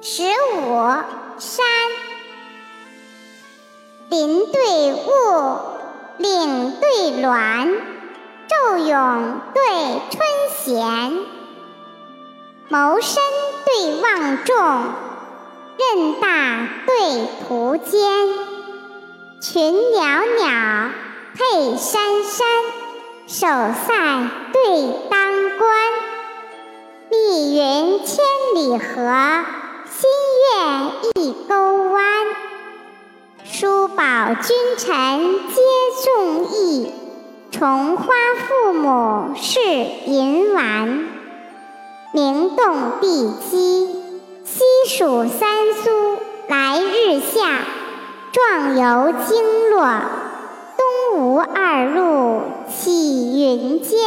十五山，林对雾，岭对峦，昼永对春闲，谋深对望重，任大对途艰，群袅袅配珊珊，守塞对当关，密云千里合。老君臣皆中意，重花父母是银丸。明洞地基，西蜀三苏来日下，壮游经络，东吴二路起云间。